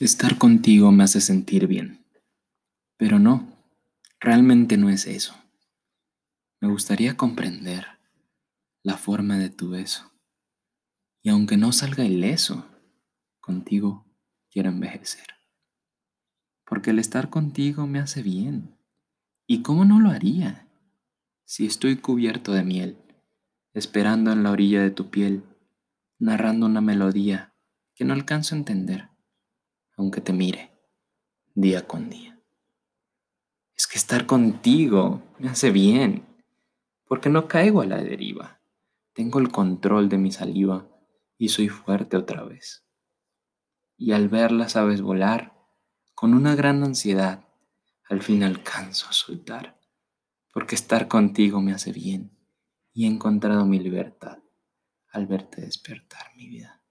Estar contigo me hace sentir bien. Pero no, realmente no es eso. Me gustaría comprender la forma de tu beso. Y aunque no salga ileso, contigo quiero envejecer. Porque el estar contigo me hace bien. ¿Y cómo no lo haría? Si estoy cubierto de miel, esperando en la orilla de tu piel, narrando una melodía que no alcanzo a entender aunque te mire día con día. Es que estar contigo me hace bien, porque no caigo a la deriva. Tengo el control de mi saliva y soy fuerte otra vez. Y al verla sabes volar, con una gran ansiedad, al fin alcanzo a soltar, porque estar contigo me hace bien y he encontrado mi libertad al verte despertar mi vida.